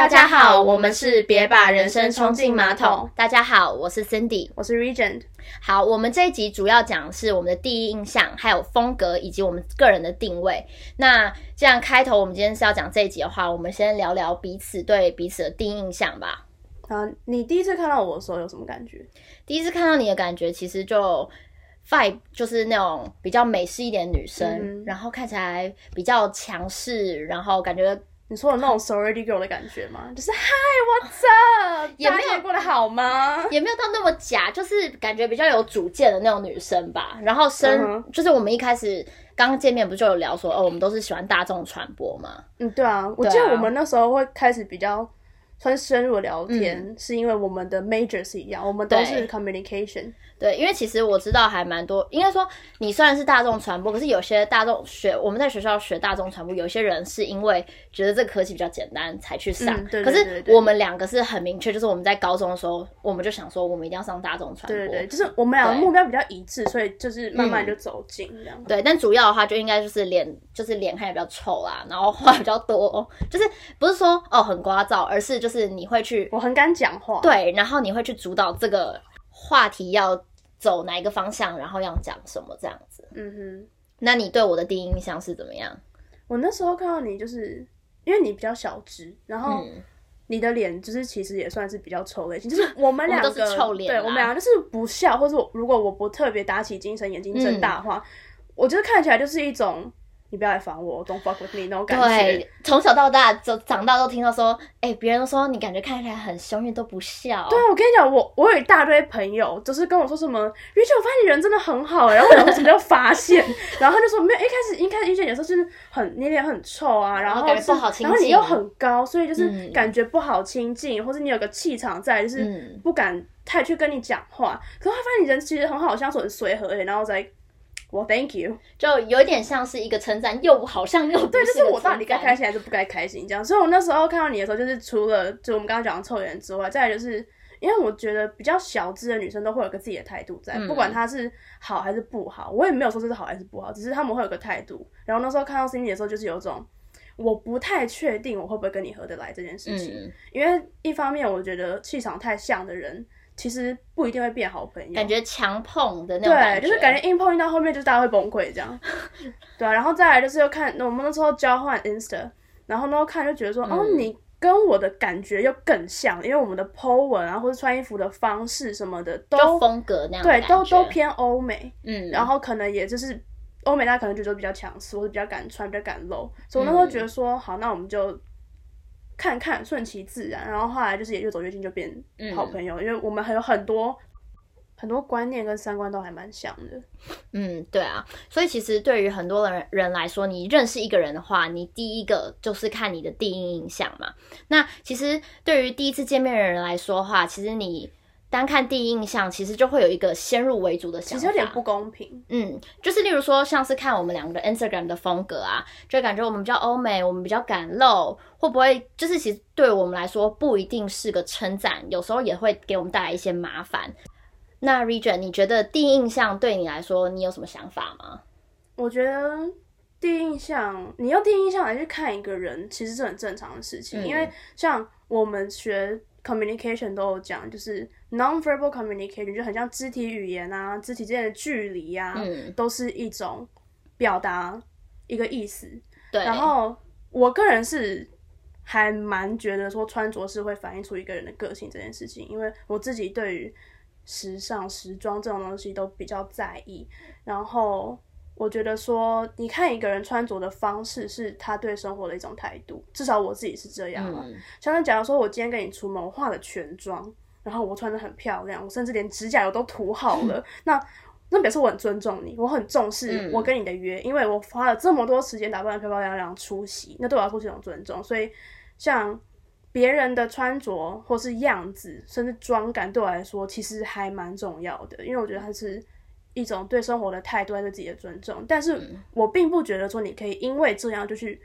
大家好，我们是别把人生冲进马桶。大家好，我是 Cindy，我是 Regent。好，我们这一集主要讲是我们的第一印象，还有风格以及我们个人的定位。那既然开头我们今天是要讲这一集的话，我们先聊聊彼此对彼此的第一印象吧。啊，你第一次看到我的时候有什么感觉？第一次看到你的感觉，其实就 vibe 就是那种比较美式一点的女生，然后看起来比较强势，然后感觉。你说的那种 sorority girl 的感觉吗？就是 Hi，What's up？也没有过得好吗？也没有到那么假，就是感觉比较有主见的那种女生吧。然后生就是我们一开始刚见面不就有聊说，哦，我们都是喜欢大众传播嘛。嗯，对啊，我记得我们那时候会开始比较。算深入的聊天，是因为我们的 major 是一样，我们都是 communication。对，因为其实我知道还蛮多，应该说你虽然是大众传播，可是有些大众学我们在学校学大众传播，有些人是因为觉得这个科技比较简单才去上。可是我们两个是很明确，就是我们在高中的时候，我们就想说我们一定要上大众传播。对对，就是我们两个目标比较一致，所以就是慢慢就走近这样。对，但主要的话就应该就是脸，就是脸看起来比较臭啦，然后话比较多，就是不是说哦很聒噪，而是就是你会去，我很敢讲话。对，然后你会去主导这个话题要。走哪一个方向，然后要讲什么这样子。嗯哼，那你对我的第一印象是怎么样？我那时候看到你，就是因为你比较小只，然后你的脸就是其实也算是比较臭类型，就是我们两个都是臭脸，对我们两个就是不笑，或者如果我不特别打起精神，眼睛睁大的话，我觉得看起来就是一种。你不要来烦我，Don't fuck with me 那种感觉。对，从小到大，就长大都听到说，哎，别人都说你感觉看起来很凶，你都不笑。对，我跟你讲，我我有一大堆朋友，就是跟我说什么，而且我发现你人真的很好，然后为什么叫发现？然后他就说，没有，一开始一开始遇见你的时候就是很你脸很臭啊，然后感觉不好亲近，然后你又很高，所以就是感觉不好亲近，或者你有个气场在，就是不敢太去跟你讲话。可是他发现你人其实很好相处，很随和，然后再。我 thank you，就有点像是一个称赞，又好像又对，就是我到底该开心还是不该开心这样。所以我那时候看到你的时候，就是除了就我们刚刚讲的臭脸之外，再来就是因为我觉得比较小资的女生都会有个自己的态度在，不管她是好还是不好，我也没有说这是好还是不好，只是他们会有个态度。然后那时候看到 Cindy 的时候，就是有种我不太确定我会不会跟你合得来这件事情，因为一方面我觉得气场太像的人。其实不一定会变好朋友，感觉强碰的那种对，就是感觉硬碰硬到后面，就是大家会崩溃这样。对啊，然后再来就是又看，我们那时候交换 Insta，然后呢看就觉得说，哦，你跟我的感觉又更像，因为我们的 po 文啊，或者穿衣服的方式什么的，都风格那样，对，都都偏欧美。嗯，然后可能也就是欧美，大家可能觉得比较强势，或者比较敢穿，比较敢露。所以我那时候觉得说，好，那我们就。看看顺其自然，然后后来就是也越走越近，就变好朋友，因为我们还有很多很多观念跟三观都还蛮像的。嗯，对啊，所以其实对于很多人人来说，你认识一个人的话，你第一个就是看你的第一印象嘛。那其实对于第一次见面的人来说的话，其实你。单看第一印象，其实就会有一个先入为主的想法，其实有点不公平。嗯，就是例如说，像是看我们两个的 Instagram 的风格啊，就感觉我们比较欧美，我们比较敢露，会不会就是其实对我们来说不一定是个称赞，有时候也会给我们带来一些麻烦。那 Region，你觉得第一印象对你来说，你有什么想法吗？我觉得第一印象，你用第一印象来去看一个人，其实是很正常的事情，因为像我们学。Communication 都有讲，就是 non-verbal communication 就很像肢体语言啊，肢体之间的距离啊，都是一种表达一个意思。对。然后我个人是还蛮觉得说穿着是会反映出一个人的个性这件事情，因为我自己对于时尚、时装这种东西都比较在意，然后。我觉得说，你看一个人穿着的方式，是他对生活的一种态度。至少我自己是这样嘛。像是假如说我今天跟你出门，我化了全妆，然后我穿的很漂亮，我甚至连指甲油都涂好了，那那表示我很尊重你，我很重视我跟你的约，因为我花了这么多时间打扮的漂漂亮亮出席，那对我来说是一种尊重。所以，像别人的穿着或是样子，甚至妆感，对我来说其实还蛮重要的，因为我觉得它是。一种对生活的态度，对自己的尊重，但是我并不觉得说你可以因为这样就去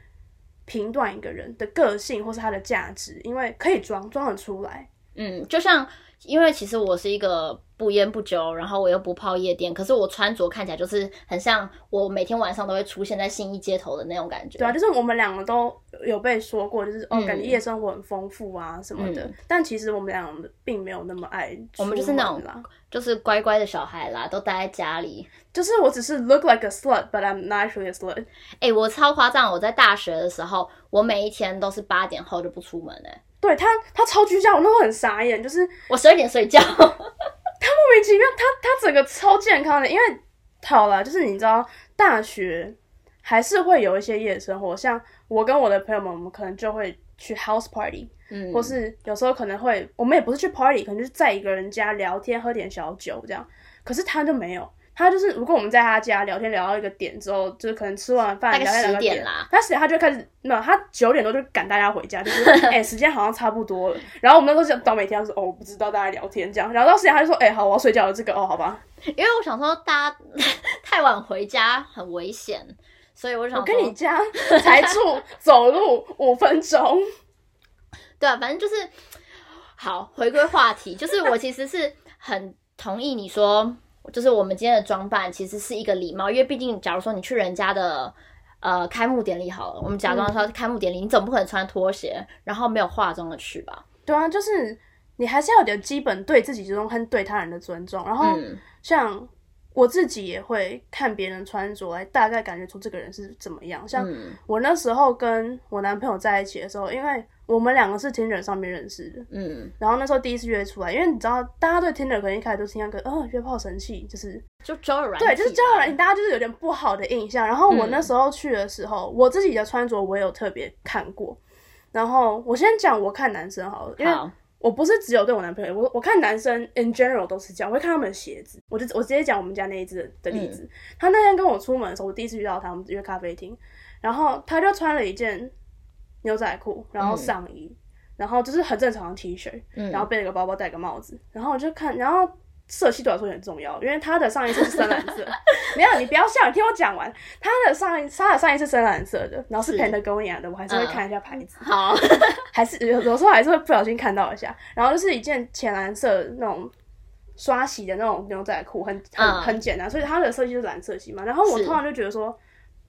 评断一个人的个性或是他的价值，因为可以装装得出来，嗯，就像因为其实我是一个不烟不酒，然后我又不泡夜店，可是我穿着看起来就是很像我每天晚上都会出现在信义街头的那种感觉。对啊，就是我们两个都有被说过，就是哦，嗯感觉夜生活很丰富啊什么的。嗯但其实我们两个并没有那么爱我们就是那种就是乖乖的小孩啦，都待在家里。就是我只是 look like a slut，but I'm not actually a slut。哎、我超夸张！我在大学的时候，我每一天都是八点后就不出门哎、对他，他超居家，我那时候很傻眼，就是我十二点睡觉。他莫名其妙，他他整个超健康的，因为好了，就是你知道大学还是会有一些夜生活，像我跟我的朋友们，我们可能就会去 house party，、嗯，或是有时候可能会，我们也不是去 party，可能就是在一个人家聊天，喝点小酒这样。可是他就没有，他就是如果我们在他家聊天聊到一个点之后，就是可能吃完饭大概10聊天聊到点点啦他十点他就开始，没有，他九点多就赶大家回家，就是 哎、时间好像差不多了。然后我们那时候到每天都是哦，我不知道大家聊天这样，然后到十点他就说，哎、好，我要睡觉了，这个哦，好吧。因为我想说大家太晚回家很危险，所以我想我说，跟你家才住走路五分钟，对啊，反正就是好。回归话题，就是我其实是很同意你说，就是我们今天的装扮其实是一个礼貌，因为毕竟假如说你去人家的。呃，开幕典礼好了，我们假装说开幕典礼，你总不可能穿拖鞋，然后没有化妆的去吧？对啊，就是你还是要有点基本对自己尊重和对他人的尊重。然后嗯像我自己也会看别人穿着来大概感觉出这个人是怎么样。像嗯我那时候跟我男朋友在一起的时候，因为我们两个是 Tinder 上面认识的，嗯，然后那时候第一次约出来，因为你知道大家对 Tinder 可能一开始都是那个呃约炮神器，就是就交友软体对，就是交友软件，大家就是有点不好的印象。然后我嗯那时候去的时候，我自己的穿着我也有特别看过。然后我先讲我看男生好了，因为，我不是只有对我男朋友，我我看男生 in general 都是这样，我会看他们的鞋子。我就我直接讲我们家那一只的的例子。他那天跟我出门的时候，我第一次遇到他，我们约咖啡厅，然后他就穿了一件牛仔裤，然后上衣，然后就是很正常的 T 恤，嗯然后背了个包包，戴个帽子，然后我就看，然后色系对我来说很重要，因为他的上衣是深蓝色，没有你不要笑，你听我讲完，他的上衣他的上衣是深蓝色的，然后是是。Patagonia 的，我还是会看一下牌子。好，还是有有时候还是会不小心看到一下，然后就是一件浅蓝色那种刷洗的那种牛仔裤，很很、嗯。很简单，所以它的色系就是蓝色系嘛。然后我是。通常就觉得说，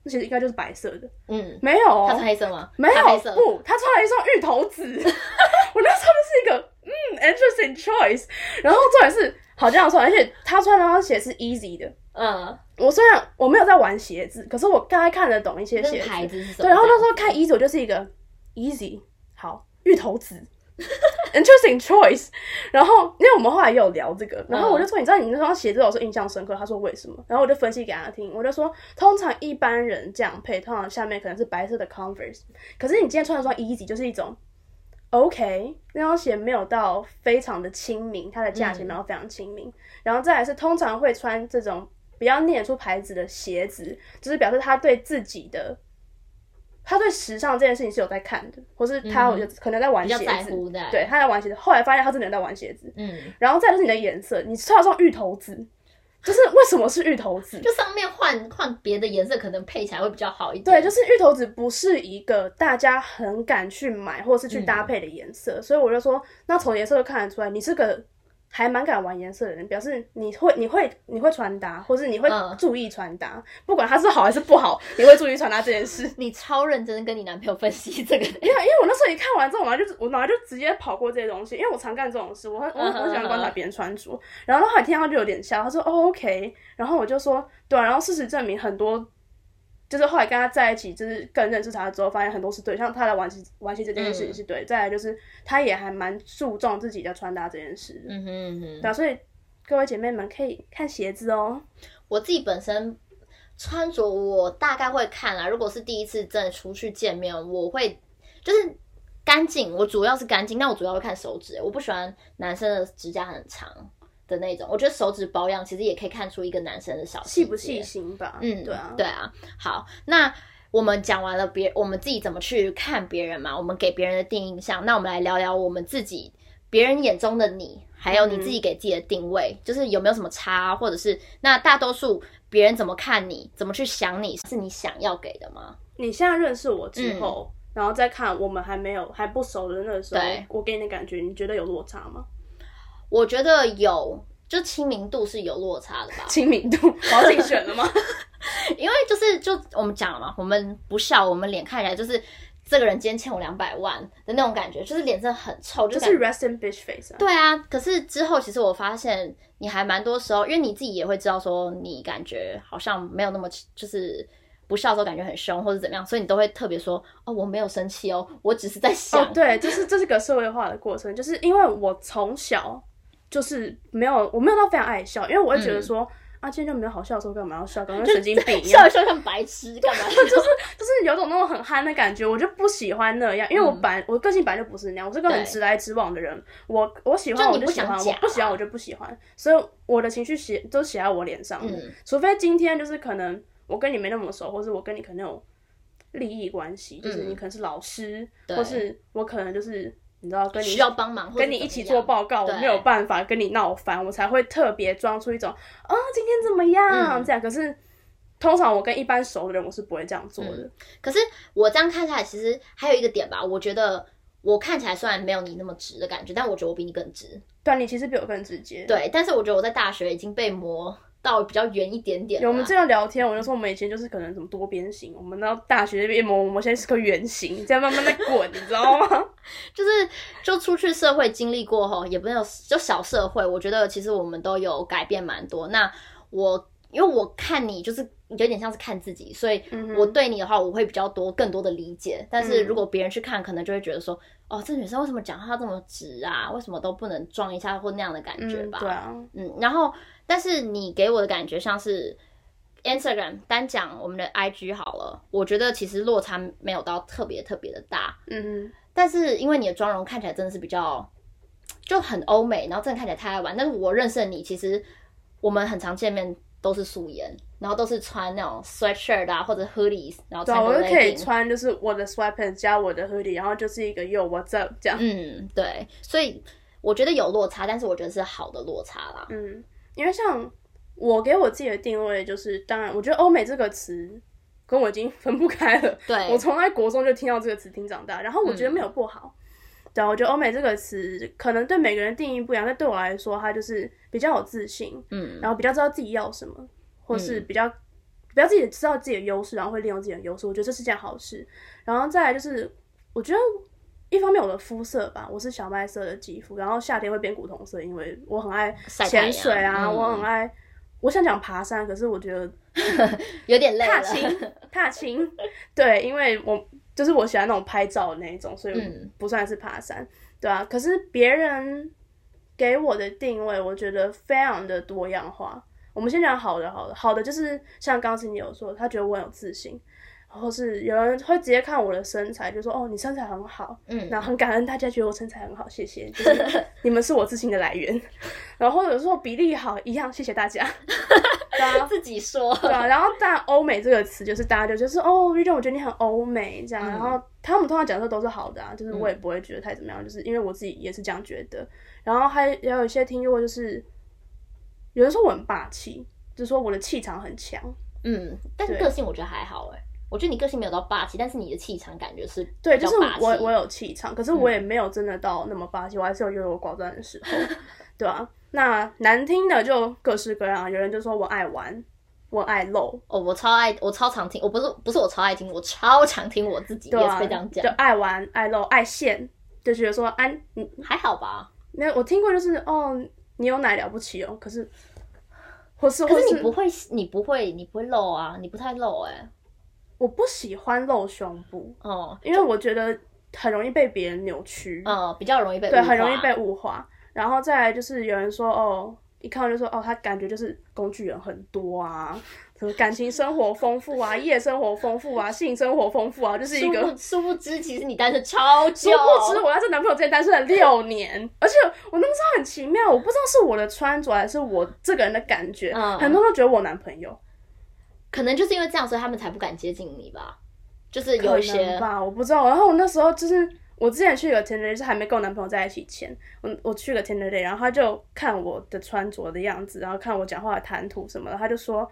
那其实应该就是白色的，嗯，没有哦，他是黑色吗？没有。黑色，不，他穿了一双芋头紫，我那时候就是一个嗯 interesting choice，然后重点是好这样说，而且他穿那双鞋是 easy 的。嗯，我虽然我没有在玩鞋子，可是我大概看得懂一些鞋子。牌子是什么？对，然后那时候看 easy 我就是一个 easy 好芋头紫 interesting choice。然后因为我们后来也有聊这个，然后我就说，你知道你那双鞋子我是印象深刻，他说为什么？然后我就分析给他听，我就说，通常一般人这样配，通常下面可能是白色的 Converse，可是你今天穿的双 easy 就是一种。OK，那双鞋没有到非常的亲民，它的价钱没有非常亲民。然后再来是通常会穿这种比较念得出牌子的鞋子，就是表示他对自己的，他对时尚这件事情是有在看的，或是他我就可能在玩鞋子，在，对，，他在玩鞋子。后来发现他真的有在玩鞋子，嗯，然后再就是你的颜色，你穿上芋头紫，就是为什么是芋头紫？就上面换换别的颜色，可能配起来会比较好一点。对，就是芋头紫不是一个大家很敢去买或是去搭配的颜色，所以我就说，那从颜色就看得出来，你是个还蛮敢玩颜色的人，表示你会你会你会穿搭，或是你会嗯注意穿搭，不管它是好还是不好，你会注意穿搭这件事。你超认真地跟你男朋友分析这个，因为因为我那时候一看完之后，我就我脑袋就直接跑过这些东西，因为我常干这种事，我很我很喜欢观察别人穿着。然后后来听到他就有点笑，他说哦 OK，然后我就说对啊，然后事实证明很多。就是后来跟他在一起，就是更认识他之后，发现很多是对，像他的玩鞋玩鞋这件事情是对。再来就是他也还蛮注重自己的穿搭这件事，嗯哼嗯哼。对啊，所以各位姐妹们可以看鞋子哦。我自己本身穿着，我大概会看啦。如果是第一次真的出去见面，我会就是干净，我主要是干净，但我主要会看手指。我不喜欢男生的指甲很长的那种，我觉得手指保养其实也可以看出一个男生的小细不细心吧？嗯，对啊，对啊。好，那我们讲完了别我们自己怎么去看别人嘛，我们给别人的第一印象，那我们来聊聊我们自己别人眼中的你，还有你自己给自己的定位，就是有没有什么差，或者是那大多数别人怎么看你，怎么去想你，是你想要给的吗？你现在认识我之后，然后再看我们还没有还不熟的那个时候对，我给你的感觉，你觉得有落差吗？我觉得有，就亲民度是有落差的吧。亲民度，我要自己选了吗？因为就是就我们讲了嘛，我们不笑，我们脸看起来就是这个人今天欠我两百万的那种感觉，就是脸真的很臭，就就是 resting bitch face 啊。对啊。可是之后其实我发现你还蛮多时候，因为你自己也会知道说你感觉好像没有那么就是。不笑的时候感觉很凶或者怎么样，所以你都会特别说哦，我没有生气哦，我只是在想。哦，对，这是这是个社会化的过程，就是因为我从小就是没有，我没有到非常爱笑，因为我会觉得说、啊，今天就没有好笑的时候，干嘛要笑，跟神经病一样。笑，一笑像白痴干嘛？就是就是有种那种很憨的感觉，我就不喜欢那样，因为我本来、我个性本来就不是那样，我是个很直来直往的人，我我喜欢我就喜欢，我不喜欢我就不喜欢，所以我的情绪写都写在我脸上的，嗯。除非今天就是可能我跟你没那么熟，或是我跟你可能有利益关系，就是嗯。你可能是老师，对。或是我可能就是你知道跟你需要帮忙，或者跟你一起做报告，我没有办法跟你闹翻，我才会特别装出一种啊、今天怎么样、嗯这样。可是通常我跟一般熟的人，我是不会这样做的。可是我这样看下来，其实还有一个点吧，我觉得我看起来虽然没有你那么直的感觉，但我觉得我比你更直。对啊，你其实比我更直接。，对，但是我觉得我在大学已经被磨到比较圆一点点我们这样聊天，我就说我们以前就是可能什么多边形，我们到大学那边磨，我们现在是个圆形，这样慢慢的滚，你知道吗？就是就出去社会经历过后，也不是有就小社会，我觉得其实我们都有改变蛮多。那我因为我看你就是有点像是看自己，所以我对你的话，我会比较多更多的理解。但是如果别人去看，可能就会觉得说，哦，这女生为什么讲话这么直啊？为什么都不能装一下或那样的感觉嗯，吧？对啊，嗯，然后但是你给我的感觉像是 Instagram 单讲我们的 IG 好了，我觉得其实落差没有到特别特别的大，嗯但是因为你的妆容看起来真的是比较就很欧美，然后真的看起来太爱玩。但是我认识的你，其实我们很常见面都是素颜，然后都是穿那种 sweatshirt 啊或者 hoodies，然后对啊，穿个我就可以。穿就是我的 sweatpants 加我的 hoodie，然后就是一个 yo what's up 这样。嗯，对，所以我觉得有落差，但是我觉得是好的落差啦。嗯，因为像我给我自己的定位就是，当然我觉得欧美这个词跟我已经分不开了。对，我从在国中就听到这个词听长大，然后我觉得没有不好。对啊，我觉得欧美这个词可能对每个人定义不一样，但对我来说，它就是比较有自信，嗯然后比较知道自己要什么，或是比较、比较自己知道自己的优势，然后会利用自己的优势。我觉得这是件好事。然后再来就是，我觉得一方面我的肤色吧，我是小麦色的肌肤，然后夏天会变古铜色，因为我很爱潜水啊，嗯我很爱。我想讲爬山，可是我觉得 有点累了。踏青，踏青，对，因为我就是我喜欢那种拍照的那一种，所以嗯不算是爬山，对啊。可是别人给我的定位，我觉得非常的多样化。我们先讲好的，好的，好的就是像刚才你有说，他觉得我很有自信，或是有人会直接看我的身材，就说哦，你身材很好，嗯。然后很感恩大家觉得我身材很好，谢谢，就是 你们是我自信的来源。然后或者说比例好，一样，谢谢大家。对啊，自己说，对啊，然后但欧美这个词就是大家就就是哦，瑞珍，我觉得你很欧美这样，嗯然后他们通常讲的都是好的啊，就是我也不会觉得太怎么样，就是因为我自己也是这样觉得。然后还也有一些听过，就是有人说我很霸气，就是说我的气场很强，嗯，但是个性我觉得还好哎，我觉得你个性没有到霸气，但是你的气场感觉是对，就是我我有气场，可是我也没有真的到那么霸气，我还是有优柔寡断的时候，对啊，那难听的就各式各样，有人就说我爱玩，我爱露，哦，我超爱，我超常听，我不是不是我超爱听，我超常听我自己 也是对啊，会这样讲就，爱玩爱露爱现，就觉得说安你还好吧？没有，我听过就是哦，你有奶了不起哦，可是，或是可或是你不会，你不会，你不会露啊，你不太露哎、我不喜欢露胸部，哦，因为我觉得很容易被别人扭曲，嗯，比较容易被对，很容易被物化。然后再来就是有人说哦，一看到就说哦，他感觉就是工具人很多啊，什么感情生活丰富啊，夜生活丰富啊，性生活丰富啊，就是一殊个不殊不知，其实你单身超久，殊不知我在这男朋友之前单身了六年，而且我那个时候很奇妙，我不知道是我的穿着还是我这个人的感觉，嗯很多人都觉得我男朋友，可能就是因为这样，所以他们才不敢接近你吧。就是有可一些能吧，我不知道。然后我那时候就是我之前去个 Tinder，是还没跟我男朋友在一起前，我我去个 Tinder 然后他就看我的穿着的样子，然后看我讲话的谈吐什么的，他就说。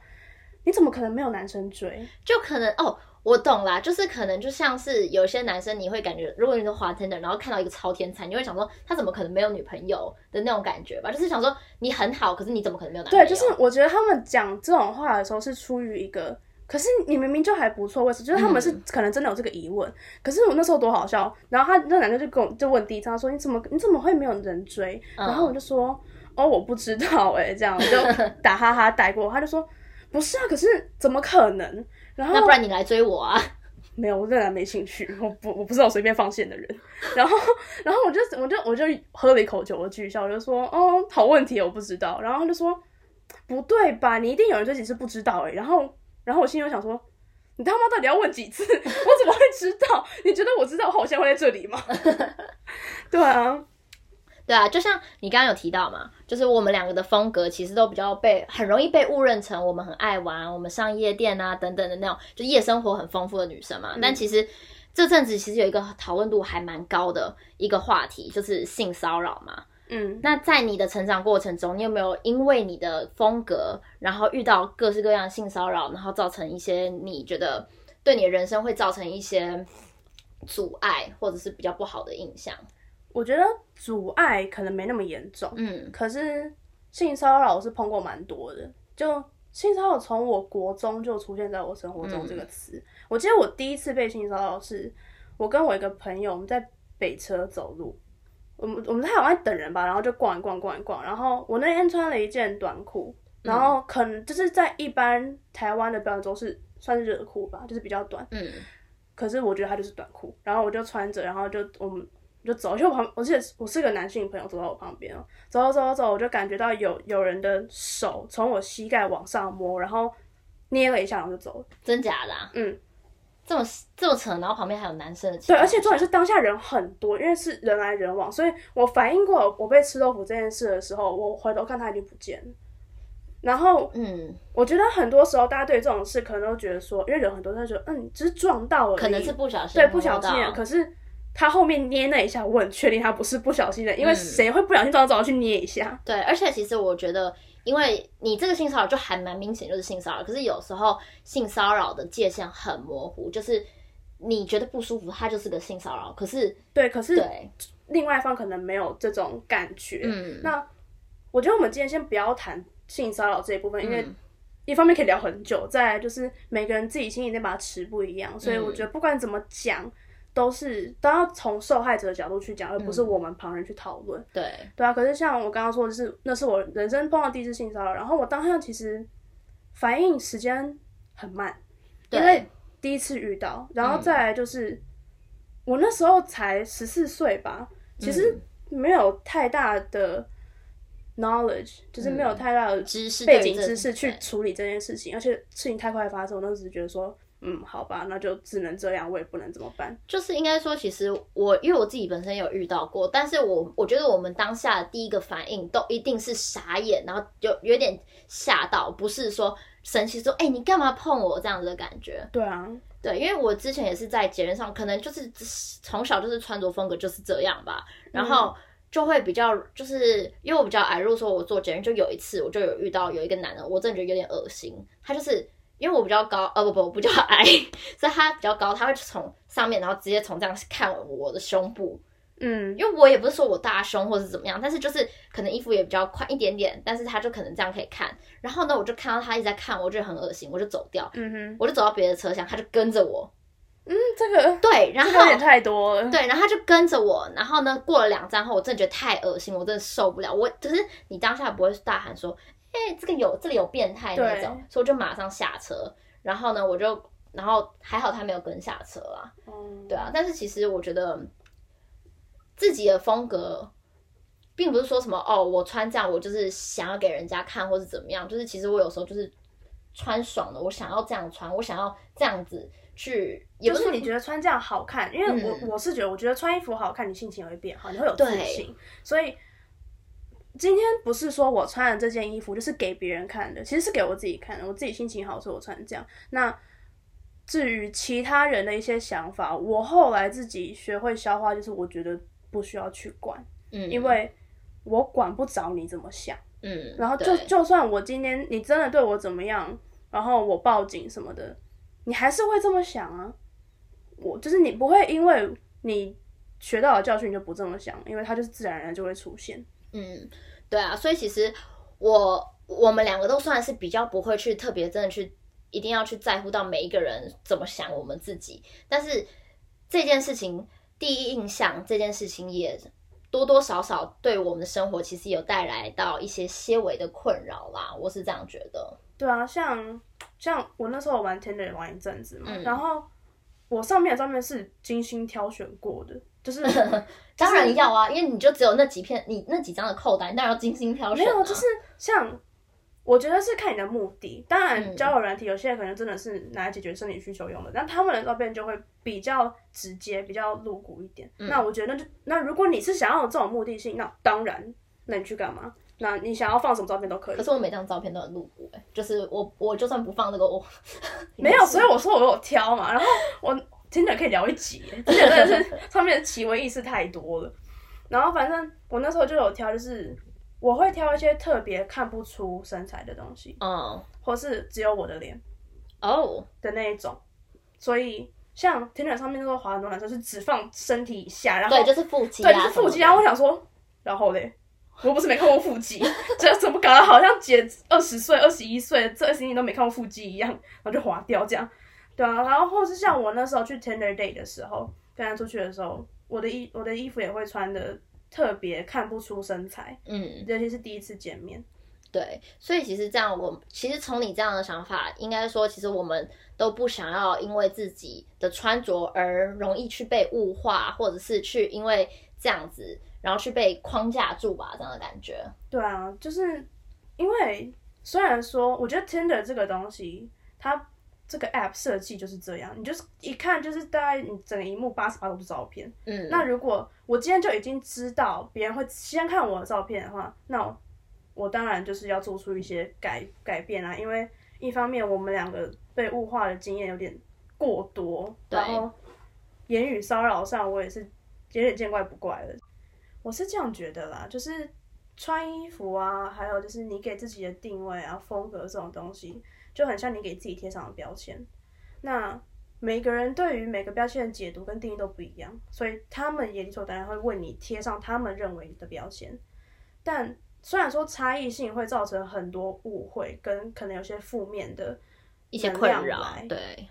你怎么可能没有男生追？就可能哦，我懂啦，就是可能就像是有些男生，你会感觉，如果你是华天的，然后看到一个超天才，你会想说他怎么可能没有女朋友的那种感觉吧？就是想说你很好，可是你怎么可能没有男朋友？对，就是我觉得他们讲这种话的时候是出于一个，可是你明明就还不错，为什么？就是他们是可能真的有这个疑问。可是我那时候多好笑，然后他那男的就跟我就问第一他说你怎么你怎么会没有人追？然后我就说哦我不知道哎、这样我就打哈哈带过，他就说不是啊，可是怎么可能？然后那不然你来追我啊？没有，我对男没兴趣，我不我不是我随便放线的人。然后然后我就我就我就喝了一口酒，我巨笑，我就说哦好问题，我不知道。然后他就说不对吧，你一定有人追，几次不知道哎、然后然后我心里就想说。你他妈到底要问几次？我怎么会知道？你觉得我知道，我好像会在这里吗？对啊，对啊，就像你刚刚有提到嘛，就是我们两个的风格其实都比较被很容易被误认成我们很爱玩，我们上夜店啊等等的那种，就夜生活很丰富的女生嘛。但其实这阵子其实有一个讨论度还蛮高的一个话题，就是性骚扰嘛。嗯，那在你的成长过程中，你有没有因为你的风格，然后遇到各式各样的性骚扰，然后造成一些你觉得对你的人生会造成一些阻碍，或者是比较不好的印象？我觉得阻碍可能没那么严重，嗯。可是性骚扰我是碰过蛮多的，就性骚扰从我国中就出现在我生活中这个词。我记得我第一次被性骚扰是，我跟我一个朋友我们在北车走路，我们我们在好像在等人吧，然后就逛一逛逛一逛，然后我那天穿了一件短裤，然后可能就是在一般台湾的标准中是算是热裤吧，就是比较短，嗯。可是我觉得它就是短裤，然后我就穿着，然后就我们就走，因为我旁我记得我是个男性朋友走到我旁边哦，走走走走，我就感觉到有有人的手从我膝盖往上摸，然后捏了一下，然后就走了。真假的、啊？嗯，这么这么扯，然后旁边还有男生的对，而且重点是当下人很多，因为是人来人往，所以我反应过我被吃豆腐这件事的时候，我回头看他已经不见了。然后嗯，我觉得很多时候大家对这种事可能都觉得说，因为人很多，他就觉得嗯，只是撞到了，可能是不小心对，不小心可是他后面捏那一下，我很确定他不是不小心的，因为嗯谁会不小心找到找去捏一下？对，而且其实我觉得，因为你这个性骚扰就还蛮明显，就是性骚扰。可是有时候性骚扰的界限很模糊，就是你觉得不舒服，它就是个性骚扰。可是，对，可是对，另外一方可能没有这种感觉。嗯，那我觉得我们今天先不要谈性骚扰这一部分，因为嗯一方面可以聊很久，再来就是每个人自己心里那把尺不一样，所以我嗯觉得不管怎么讲，都是都要从受害者的角度去讲，而不是嗯。我们旁人去讨论。对，对啊，可是像我刚刚说的是，那是我人生碰到第一次性骚扰，然后我当下其实反应时间很慢，因为第一次遇到，然后再来就是、我那时候才十四岁吧，其实没有太大的 knowledge，就是没有太大的知识背景知识去处理这件事情，而且事情太快发生，我当时觉得说，嗯，好吧，那就只能这样，我也不能怎么办。就是应该说，其实我因为我自己本身有遇到过，但是我我觉得我们当下的第一个反应都一定是傻眼，然后有有点吓到，不是说生气说，哎、你干嘛碰我这样子的感觉。对啊，对，因为我之前也是在节日上，可能就是从小就是穿着风格就是这样吧，然后就会比较就是因为我比较矮，如果说我做节日，就有一次我就有遇到有一个男的，我真的觉得有点恶心，他就是因为我比较高，呃不不，我比较矮，所以他比较高，他会从上面然后直接从这样看我的胸部，嗯，因为我也不是说我大胸或是怎么样，但是就是可能衣服也比较宽一点点，但是他就可能这样可以看，然后呢我就看到他一直在看我，我觉得很恶心，我就走掉，嗯哼，我就走到别的车厢，他就跟着我。嗯，这个对，然后这个有点太多了。对，然后他就跟着我，然后呢，过了两站后，我真的觉得太恶心，我真的受不了。我可是你当下不会大喊说，哎、这个有这里有变态那种，所以我就马上下车。然后呢，我就，然后还好他没有跟下车啦，嗯，对啊。但是其实我觉得自己的风格，并不是说什么哦，我穿这样我就是想要给人家看，或是怎么样。就是其实我有时候就是穿爽了，我想要这样穿，我想要这样子去，也不就是是你觉得穿这样好看，因为我、嗯我是觉得，我觉得穿衣服好看，你心情也会变好，你会有自对信。所以今天不是说我穿的这件衣服就是给别人看的，其实是给我自己看的。我自己心情好，所以我穿这样。那至于其他人的一些想法，我后来自己学会消化，就是我觉得不需要去管，嗯，因为我管不着你怎么想。嗯，然后就就算我今天你真的对我怎么样，然后我报警什么的，你还是会这么想啊。我就是你不会因为你学到的教训就不这么想，因为它就是自然而然就会出现。嗯，对啊，所以其实我我们两个都算是比较不会去特别真的去一定要去在乎到每一个人怎么想我们自己，但是这件事情第一印象这件事情也多多少少对我们的生活其实有带来到一些些微的困扰啦，我是这样觉得。对啊，像像我那时候玩 Tinder 玩一阵子嘛，嗯然后我上面的照片是精心挑选过的，就是当然要啊，因为你就只有那几片，你那几张的扣单，你当然要精心挑选、啊。没有，就是像我觉得是看你的目的。当然，嗯交友软体有些人可能真的是拿来解决生理需求用的，但他们的照片就会比较直接、比较露骨一点。嗯那我觉得就那如果你是想要有这种目的性，那当然，那你去干嘛？那你想要放什么照片都可以可。是我每张照片都很露骨哎、就是我我就算不放那个我 没有，所以我说我有挑嘛，然后我真的可以聊一集耶，真的真的是上面的奇闻异事太多了。然后反正我那时候就有挑，就是我会挑一些特别看不出身材的东西，嗯或是只有我的脸哦的那一种。所以像 Tinder 上面那个滑很多男生是只放身体以下，然后对，就是腹肌啊对就是腹肌，然后我想说，然后嘞。我不是没看过腹肌，这怎么搞得好像姐二十岁、二十一岁这二十年都没看过腹肌一样，然后就划掉这样。对啊，然后或是像我那时候去 Tinder Day 的时候，跟他出去的时候，我的衣我的衣服也会穿的特别看不出身材，嗯。尤其是第一次见面。对，所以其实这样我，其实从你这样的想法，应该说，其实我们都不想要因为自己的穿着而容易去被物化，或者是去因为这样子，然后去被框架住吧，这样的感觉。对啊，就是因为虽然说，我觉得 Tinder 这个东西，它这个 app 设计就是这样，你就是一看就是大概你整个荧幕八十八都是照片。嗯，那如果我今天就已经知道别人会先看我的照片的话，那我我当然就是要做出一些改改变啊，因为一方面我们两个被物化的经验有点过多，然后言语骚扰上我也是有点见怪不怪了。我是这样觉得啦，就是穿衣服啊，还有就是你给自己的定位啊、风格这种东西，就很像你给自己贴上的标签。那每个人对于每个标签的解读跟定义都不一样，所以他们也理所当然会为你贴上他们认为的标签。但虽然说差异性会造成很多误会，跟可能有些负面的一些能困扰量，对，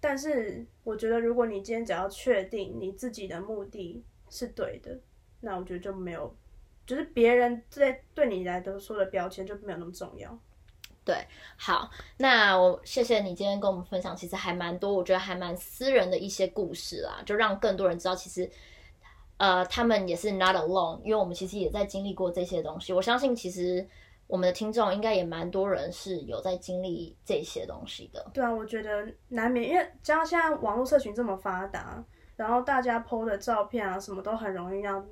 但是我觉得，如果你今天只要确定你自己的目的是对的，那我觉得就没有，就是别人在对你来都说的标签就没有那么重要。好，那我谢谢你今天跟我们分享，其实还蛮多，我觉得还蛮私人的一些故事啦，就让更多人知道，其实呃，他们也是 not alone，因为我们其实也在经历过这些东西。我相信，其实我们的听众应该也蛮多人是有在经历这些东西的。对啊，我觉得难免，因为加上现在网络社群这么发达，然后大家 PO 的照片啊什么都很容易让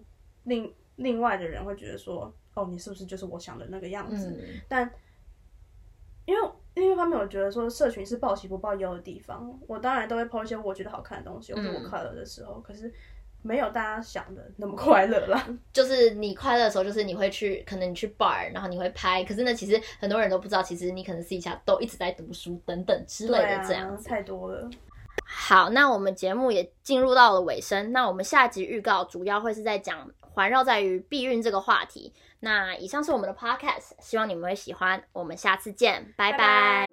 另另外的人会觉得说，哦，你是不是就是我想的那个样子？嗯，但因一方面，我觉得说社群是报喜不报忧的地方，我当然都会 po 一些我觉得好看的东西，或者我快乐的时候，可是没有大家想的那么快乐啦。就是你快乐的时候，就是你会去，可能你去 bar，然后你会拍，可是呢，其实很多人都不知道，其实你可能私底下都一直在读书等等之类的这样子。太多了。好，那我们节目也进入到了尾声。那我们下集预告主要会是在讲环绕在于避孕这个话题。那以上是我们的 podcast，希望你们会喜欢。我们下次见，拜拜